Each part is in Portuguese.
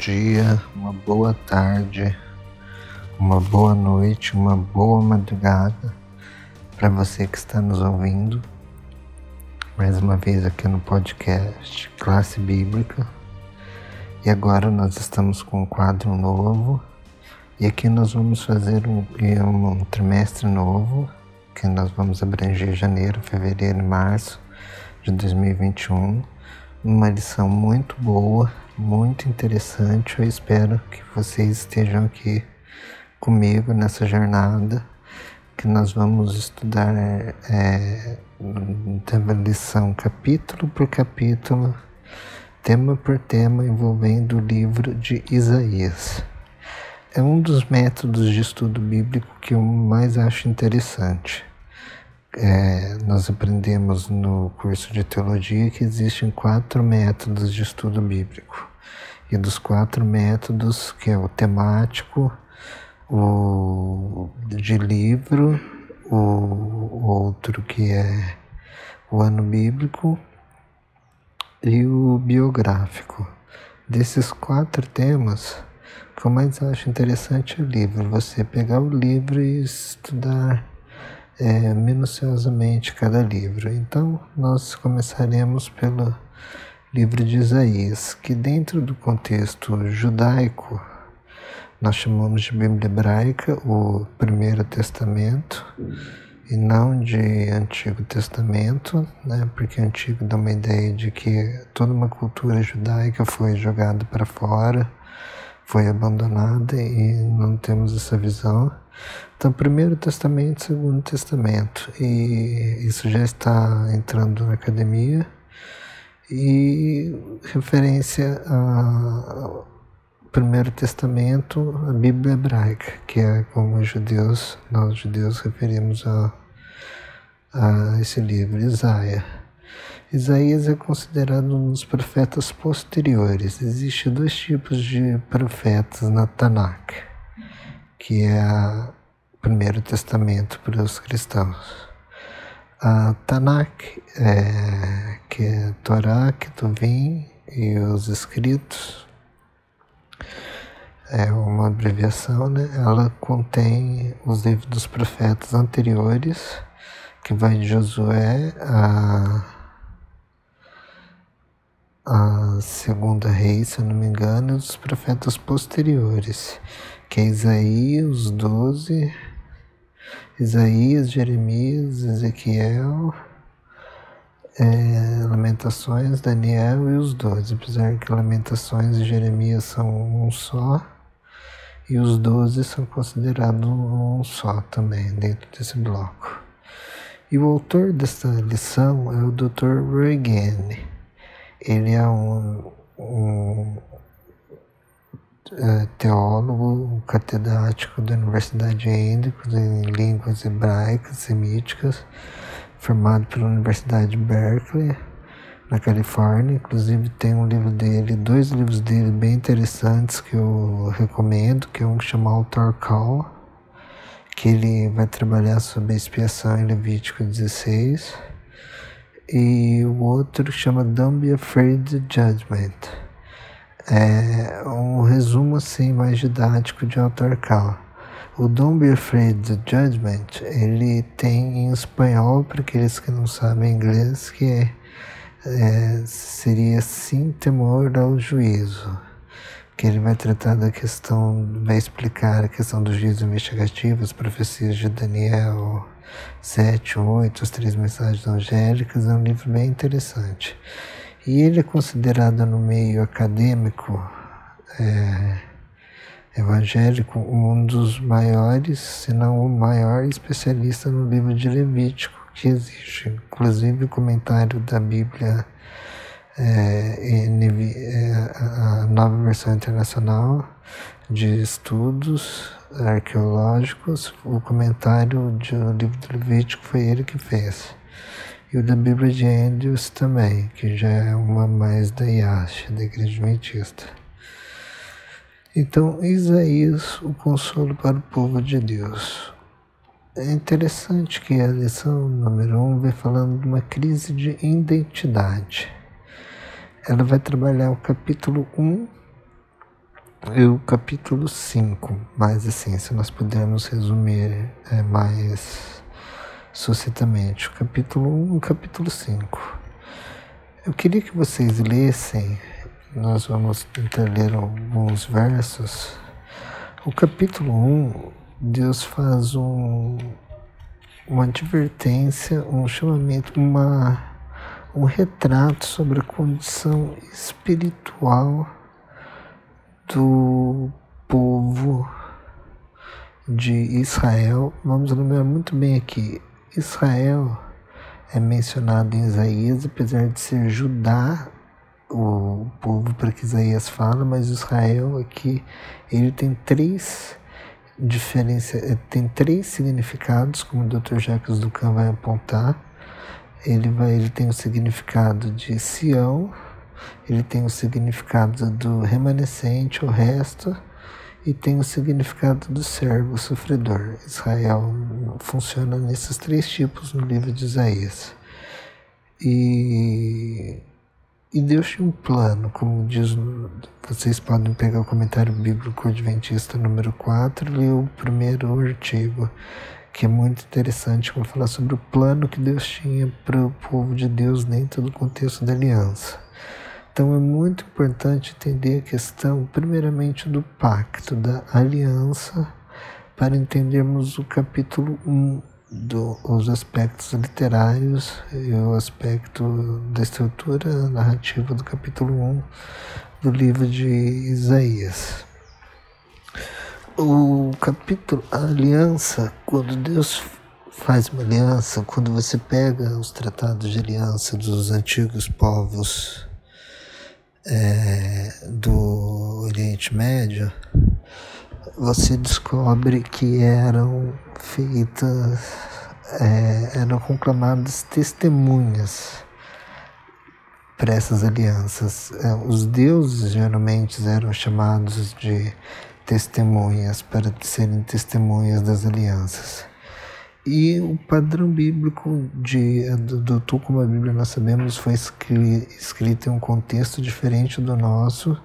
dia, uma boa tarde, uma boa noite, uma boa madrugada para você que está nos ouvindo. Mais uma vez aqui no podcast Classe Bíblica. E agora nós estamos com um quadro novo. E aqui nós vamos fazer um, um trimestre novo, que nós vamos abranger janeiro, fevereiro e março de 2021. Uma lição muito boa muito interessante. Eu espero que vocês estejam aqui comigo nessa jornada que nós vamos estudar é, lição capítulo por capítulo, tema por tema, envolvendo o livro de Isaías. É um dos métodos de estudo bíblico que eu mais acho interessante. É, nós aprendemos no curso de teologia que existem quatro métodos de estudo bíblico e dos quatro métodos, que é o temático, o de livro, o outro que é o ano bíblico e o biográfico. Desses quatro temas, o que eu mais acho interessante é o livro. Você pegar o livro e estudar é, minuciosamente cada livro. Então, nós começaremos pelo livro de Isaías, que dentro do contexto judaico nós chamamos de Bíblia hebraica o Primeiro Testamento e não de Antigo Testamento, né? porque Antigo dá uma ideia de que toda uma cultura judaica foi jogada para fora, foi abandonada e não temos essa visão. Então, Primeiro Testamento, Segundo Testamento, e isso já está entrando na academia e referência ao Primeiro Testamento, a Bíblia hebraica, que é como os judeus, nós judeus referimos a, a esse livro, Isaías. Isaías é considerado um dos profetas posteriores. Existem dois tipos de profetas na Tanakh, que é o Primeiro Testamento para os cristãos a Tanakh, é, que é Torá, Ketuvim e os escritos, é uma abreviação, né? Ela contém os livros dos profetas anteriores, que vai de Josué a a segunda rei, se eu não me engano, e os profetas posteriores, que é Isaías, os doze, Isaías, Jeremias, Ezequiel, é, Lamentações, Daniel e os doze, apesar que Lamentações e Jeremias são um só, e os doze são considerados um só também dentro desse bloco. E o autor dessa lição é o Dr. Reagan. Ele é um, um teólogo, catedrático da Universidade de Hendrix em línguas hebraicas, semíticas, formado pela Universidade de Berkeley, na Califórnia. Inclusive tem um livro dele, dois livros dele bem interessantes que eu recomendo, que é um que chama Autor Call, que ele vai trabalhar sobre a expiação em Levítico 16, e o outro chama Don't Be Afraid of Judgment é um resumo assim mais didático de autor Cal. O Don't Be Afraid of Judgment, ele tem em espanhol, para aqueles que não sabem inglês, que é, é, seria Sim Temor ao Juízo, que ele vai tratar da questão, vai explicar a questão do juízo investigativo, as profecias de Daniel 7, 8, as três mensagens angélicas, é um livro bem interessante. E ele é considerado no meio acadêmico é, evangélico um dos maiores, se não o maior especialista no livro de Levítico que existe. Inclusive o comentário da Bíblia, é, é, a nova versão internacional de estudos arqueológicos, o comentário do livro do Levítico foi ele que fez e o da Bíblia de Andrews também, que já é uma mais da IASH, da Igreja Adventista. Então, Isaías, o consolo para o povo de Deus. É interessante que a lição número 1 um vem falando de uma crise de identidade. Ela vai trabalhar o capítulo 1 E o capítulo 5, mais assim, se nós pudermos resumir é, mais sucintamente, o capítulo 1 e capítulo 5. Eu queria que vocês lessem, nós vamos tentar ler alguns versos. O capítulo 1, Deus faz um, uma advertência, um chamamento, uma, um retrato sobre a condição espiritual do povo de Israel. Vamos lembrar muito bem aqui: Israel é mencionado em Isaías, apesar de ser Judá, o povo para que Isaías fala, mas Israel aqui ele tem três diferença, tem três significados, como o Dr. Jacques Ducan vai apontar. Ele vai, ele tem o significado de Sião, ele tem o significado do remanescente, o resto, e tem o significado do servo, sofredor. Israel funciona nesses três tipos no livro de Isaías. E, e Deus tinha um plano, como diz, vocês podem pegar o comentário bíblico adventista número 4 e ler o primeiro artigo, que é muito interessante, para falar sobre o plano que Deus tinha para o povo de Deus dentro do contexto da aliança. Então é muito importante entender a questão, primeiramente, do pacto, da aliança, para entendermos o capítulo 1 dos aspectos literários e o aspecto da estrutura narrativa do capítulo 1 do livro de Isaías. O capítulo, a aliança, quando Deus faz uma aliança, quando você pega os tratados de aliança dos antigos povos é, do Oriente Médio, você descobre que eram feitas, é, eram conclamadas testemunhas para essas alianças. É, os deuses geralmente eram chamados de testemunhas para serem testemunhas das alianças. E o padrão bíblico de, do, do tu como a Bíblia nós sabemos foi escrito em um contexto diferente do nosso,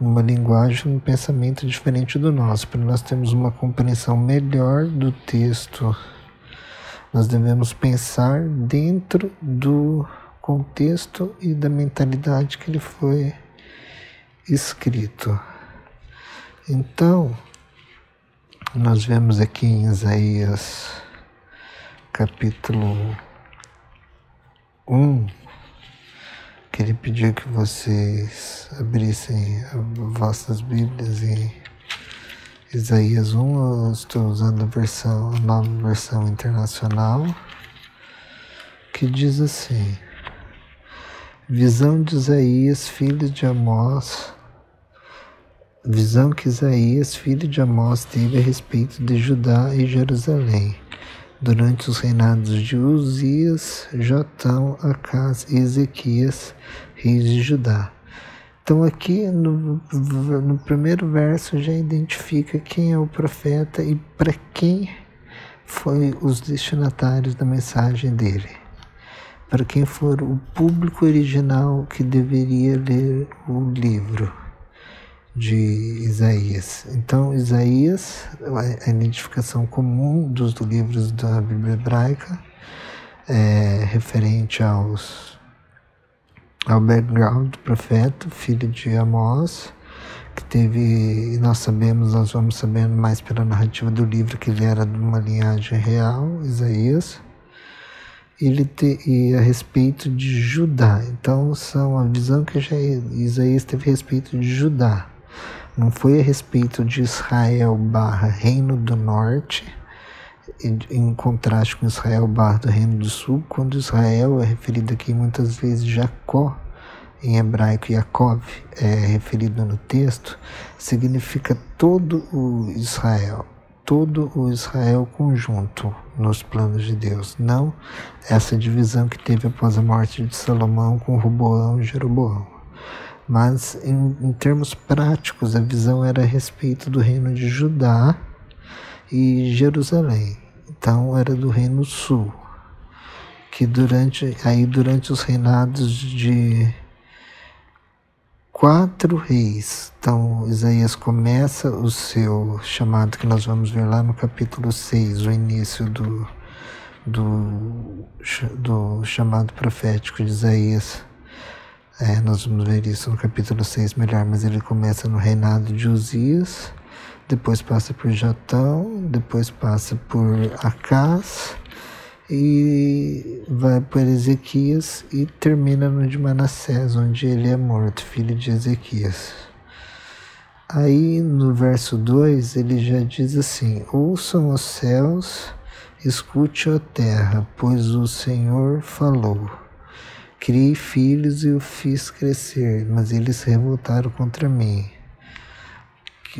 numa linguagem, um pensamento diferente do nosso. Para nós termos uma compreensão melhor do texto, nós devemos pensar dentro do contexto e da mentalidade que ele foi escrito. Então, nós vemos aqui em Isaías capítulo 1, que ele pediu que vocês abrissem vossas Bíblias em Isaías 1, eu estou usando a versão, a nova versão internacional, que diz assim: Visão de Isaías, filho de Amós, visão que Isaías, filho de Amós, teve a respeito de Judá e Jerusalém durante os reinados de Uzias, Jotão, Acás e Ezequias, reis de Judá. Então aqui no, no primeiro verso já identifica quem é o profeta e para quem foi os destinatários da mensagem dele. Para quem for o público original que deveria ler o livro de Isaías. Então, Isaías, a identificação comum dos livros da Bíblia hebraica, é referente aos, ao background do profeta, filho de Amós, que teve, e nós sabemos, nós vamos sabendo mais pela narrativa do livro, que ele era de uma linhagem real, Isaías, ele te, e a respeito de Judá. Então, são a visão que já Isaías teve a respeito de Judá não foi a respeito de Israel barra Reino do Norte, em contraste com Israel barra do Reino do Sul, quando Israel é referido aqui muitas vezes Jacó, em hebraico Yaakov, é referido no texto, significa todo o Israel, todo o Israel conjunto nos planos de Deus, não essa divisão que teve após a morte de Salomão com Roboão e Jeroboão. Mas, em, em termos práticos, a visão era a respeito do reino de Judá e Jerusalém. Então, era do reino sul, que durante, aí durante os reinados de quatro reis. Então, Isaías começa o seu chamado, que nós vamos ver lá no capítulo 6, o início do, do, do chamado profético de Isaías. É, nós vamos ver isso no capítulo 6 melhor, mas ele começa no reinado de Uzias, depois passa por Jotão, depois passa por Acás, e vai por Ezequias e termina no de Manassés, onde ele é morto, filho de Ezequias. Aí no verso 2 ele já diz assim: Ouçam os céus, escute a terra, pois o Senhor falou. Criei filhos e o fiz crescer, mas eles se revoltaram contra mim.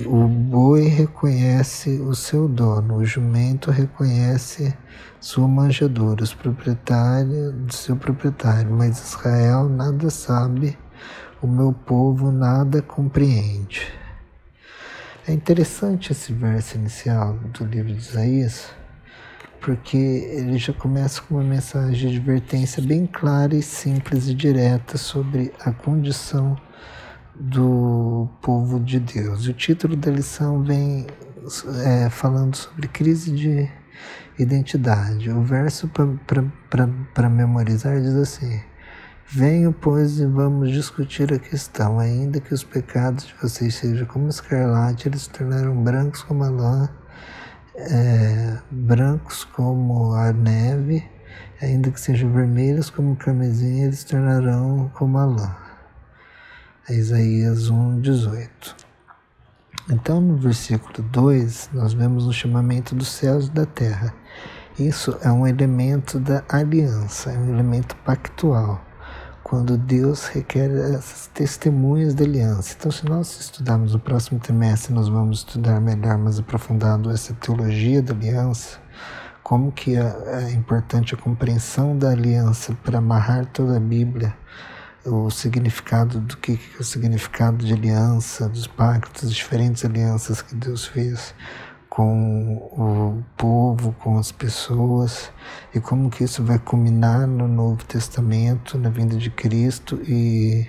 O boi reconhece o seu dono, o jumento reconhece sua manjedoura, os proprietários do seu proprietário, mas Israel nada sabe, o meu povo nada compreende. É interessante esse verso inicial do livro de Isaías, porque ele já começa com uma mensagem de advertência bem clara e simples e direta sobre a condição do povo de Deus. O título da lição vem é, falando sobre crise de identidade. O verso para memorizar diz assim: Venho, pois, e vamos discutir a questão. Ainda que os pecados de vocês sejam como escarlate, eles se tornaram brancos como a lã, é, brancos como a neve, ainda que sejam vermelhos como carmesim, eles tornarão como a lã. É Isaías 1, 18. Então, no versículo 2, nós vemos o chamamento dos céus e da terra. Isso é um elemento da aliança, é um elemento pactual, quando Deus requer essas testemunhas da aliança. Então, se nós estudarmos no próximo trimestre, nós vamos estudar melhor, mais aprofundado, essa teologia da aliança, como que é, é importante a compreensão da aliança para amarrar toda a Bíblia o significado do que, que é o significado de aliança, dos pactos, diferentes alianças que Deus fez com o povo, com as pessoas e como que isso vai culminar no Novo Testamento, na vinda de Cristo e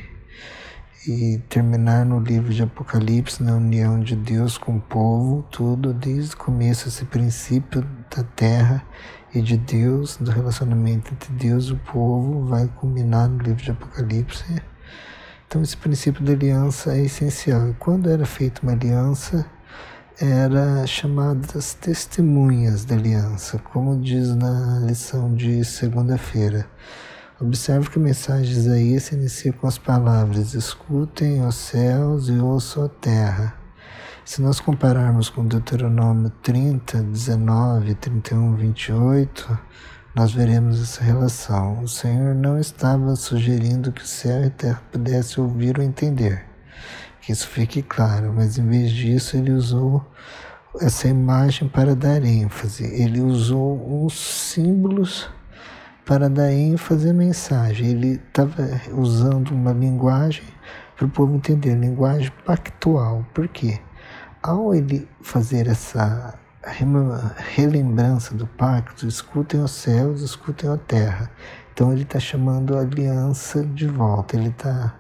e terminar no livro de Apocalipse, na união de Deus com o povo, tudo desde o começo, esse princípio da terra e de Deus, do relacionamento entre Deus e o povo, vai culminar no livro de Apocalipse. Então, esse princípio da aliança é essencial. Quando era feita uma aliança, era chamadas testemunhas da aliança, como diz na lição de segunda-feira. Observe que a mensagem Isaías se inicia com as palavras: Escutem os céus e ouçam a terra. Se nós compararmos com Deuteronômio 30, 19, 31, 28, nós veremos essa relação. O Senhor não estava sugerindo que o céu e a terra pudessem ouvir ou entender, que isso fique claro, mas em vez disso ele usou essa imagem para dar ênfase. Ele usou uns símbolos para dar ênfase à mensagem. Ele estava usando uma linguagem para o povo entender, linguagem pactual. Por quê? Ao ele fazer essa relembrança do pacto, escutem os céus, escutem a terra. Então ele está chamando a aliança de volta, ele está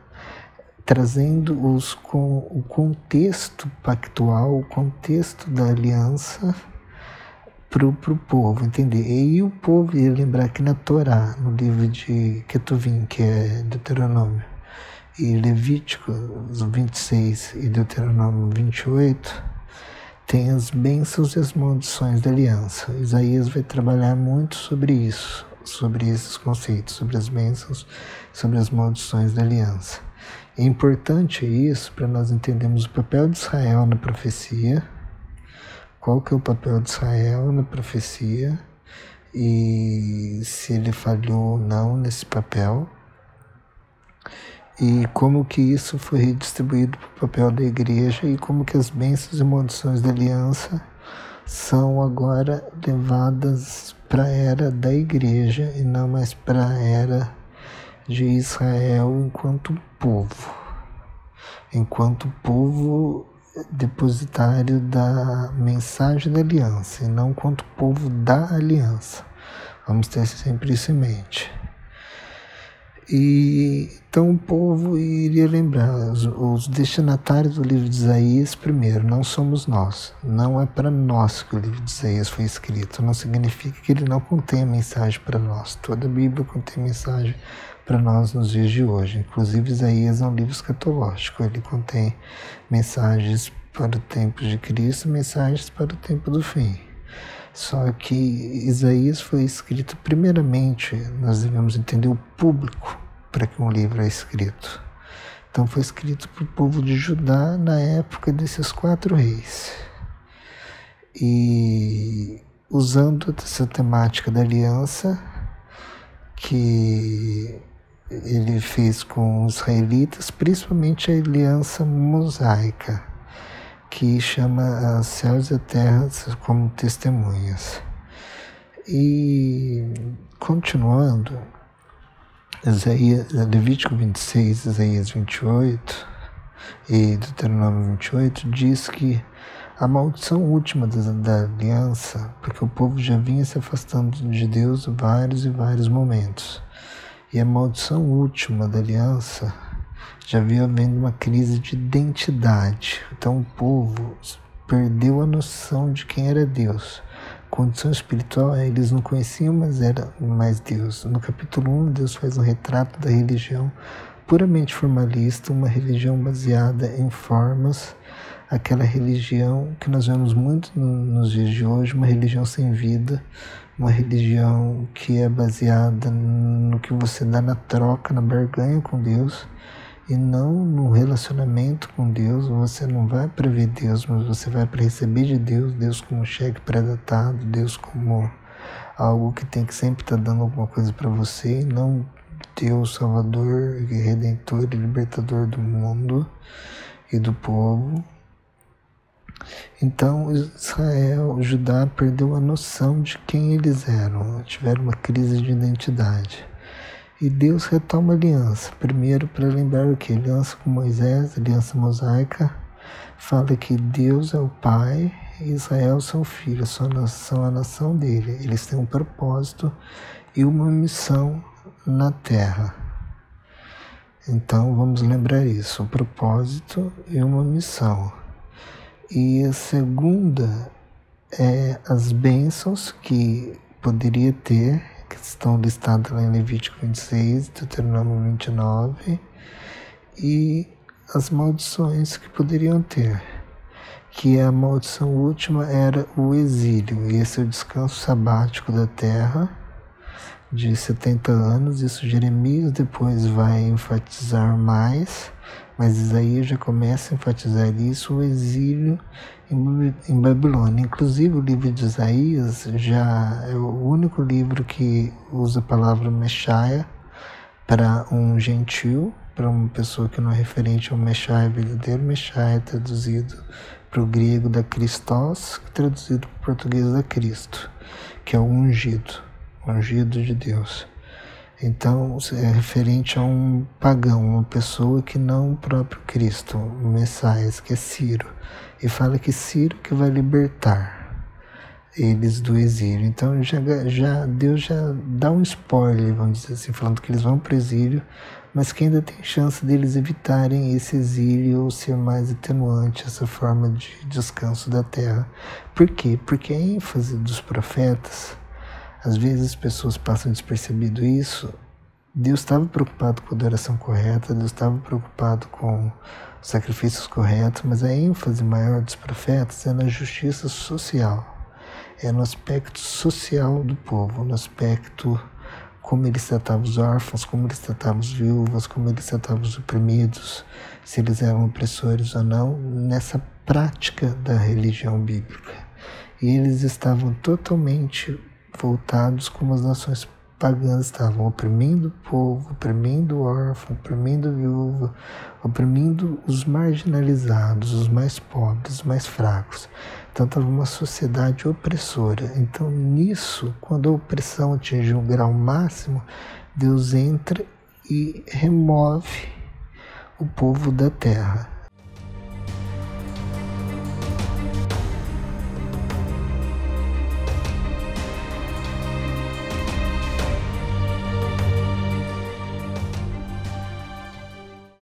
trazendo os, com, o contexto pactual, o contexto da aliança para o povo entender. E o povo ia lembrar que na Torá, no livro de Ketuvim, que é Deuteronômio, e Levítico 26 e Deuteronômio 28, tem as bênçãos e as maldições da aliança. Isaías vai trabalhar muito sobre isso, sobre esses conceitos, sobre as bênçãos, sobre as maldições da aliança. É importante isso para nós entendermos o papel de Israel na profecia, qual que é o papel de Israel na profecia e se ele falhou ou não nesse papel. E como que isso foi redistribuído para o papel da igreja e como que as bênçãos e maldições da aliança são agora levadas para a era da igreja e não mais para a era de Israel enquanto povo. Enquanto povo depositário da mensagem da aliança e não quanto povo da aliança. Vamos ter sempre isso em mente. E então o povo iria lembrar, os, os, destinatários do livro de Isaías, primeiro, não somos nós. Não é para nós que o livro de Isaías foi escrito. Não significa que ele não contém mensagem para nós. Toda a Bíblia contém mensagem para nós nos dias de hoje. Inclusive, Isaías é um livro escatológico. Ele contém mensagens para o tempo de Cristo, mensagens para o tempo do fim. Só que Isaías foi escrito primeiramente, nós devemos entender o público para que um livro é escrito. Então foi escrito para o povo de Judá na época desses quatro reis. E usando essa temática da aliança que ele fez com os israelitas, principalmente a aliança mosaica que chama céus e a terra como testemunhas. E continuando, Isaías, Levítico 26, Isaías 28 e Deuteronômio 28 diz que a maldição última da, da aliança, porque o povo já vinha se afastando de Deus vários e vários momentos. E a maldição última da aliança já havia havendo uma crise de identidade. Então o povo perdeu a noção de quem era Deus. Condição espiritual, eles não conheciam, mas era mais Deus. No capítulo 1, Deus faz um retrato da religião puramente formalista, uma religião baseada em formas, aquela religião que nós vemos muito nos dias de hoje, uma religião sem vida, uma religião que é baseada no que você dá na troca, na barganha com Deus e não no relacionamento com Deus. Você não vai para ver Deus, mas você vai para receber de Deus, Deus como cheque pré-datado, Deus como algo que tem que sempre estar tá dando alguma coisa para você, e não Deus Salvador, Redentor e Libertador do mundo e do povo. Então Israel, Judá perdeu a noção de quem eles eram, tiveram uma crise de identidade. E Deus retoma a aliança. Primeiro, para lembrar o que? Aliança com Moisés, aliança mosaica, fala que Deus é o Pai Israel são filhos, são a nação dele. Eles têm um propósito e uma missão na terra. Então vamos lembrar isso: um propósito e uma missão. E a segunda é as bênçãos que poderia ter que estão listadas lá em Levítico 26, Deuteronômio 29, e as maldições que poderiam ter, que a maldição última era o exílio, e esse é o descanso sabático da terra de 70 anos, isso Jeremias depois vai enfatizar mais, mas Isaías já começa a enfatizar isso, o exílio em Babilônia. Inclusive, o livro de Isaías já é o único livro que usa a palavra Messiah para um gentil, para uma pessoa que não é referente ao Messiah verdadeiro. Messiah é traduzido para o grego da Christos, traduzido para o português da Cristo, que é o ungido, ungido de Deus. Então, é referente a um pagão, uma pessoa que não o próprio Cristo, o Messias, que é Ciro. E fala que Ciro que vai libertar eles do exílio. Então, já, já Deus já dá um spoiler, vamos dizer assim, falando que eles vão para o exílio, mas que ainda tem chance deles evitarem esse exílio ou ser mais atenuante essa forma de descanso da terra. Por quê? Porque a ênfase dos profetas às vezes as pessoas passam despercebido isso. Deus estava preocupado com a adoração correta, Deus estava preocupado com sacrifícios corretos, mas a ênfase maior dos profetas é na justiça social, é no aspecto social do povo, no aspecto como eles tratavam os órfãos, como eles tratavam as viúvas, como eles tratavam os oprimidos, se eles eram opressores ou não, nessa prática da religião bíblica. E eles estavam totalmente voltados como as nações pagãs estavam oprimindo o povo, oprimindo o órfão, oprimindo a viúva, oprimindo os marginalizados, os mais pobres, os mais fracos. Então estava uma sociedade opressora. Então nisso, quando a opressão atinge um grau máximo, Deus entra e remove o povo da terra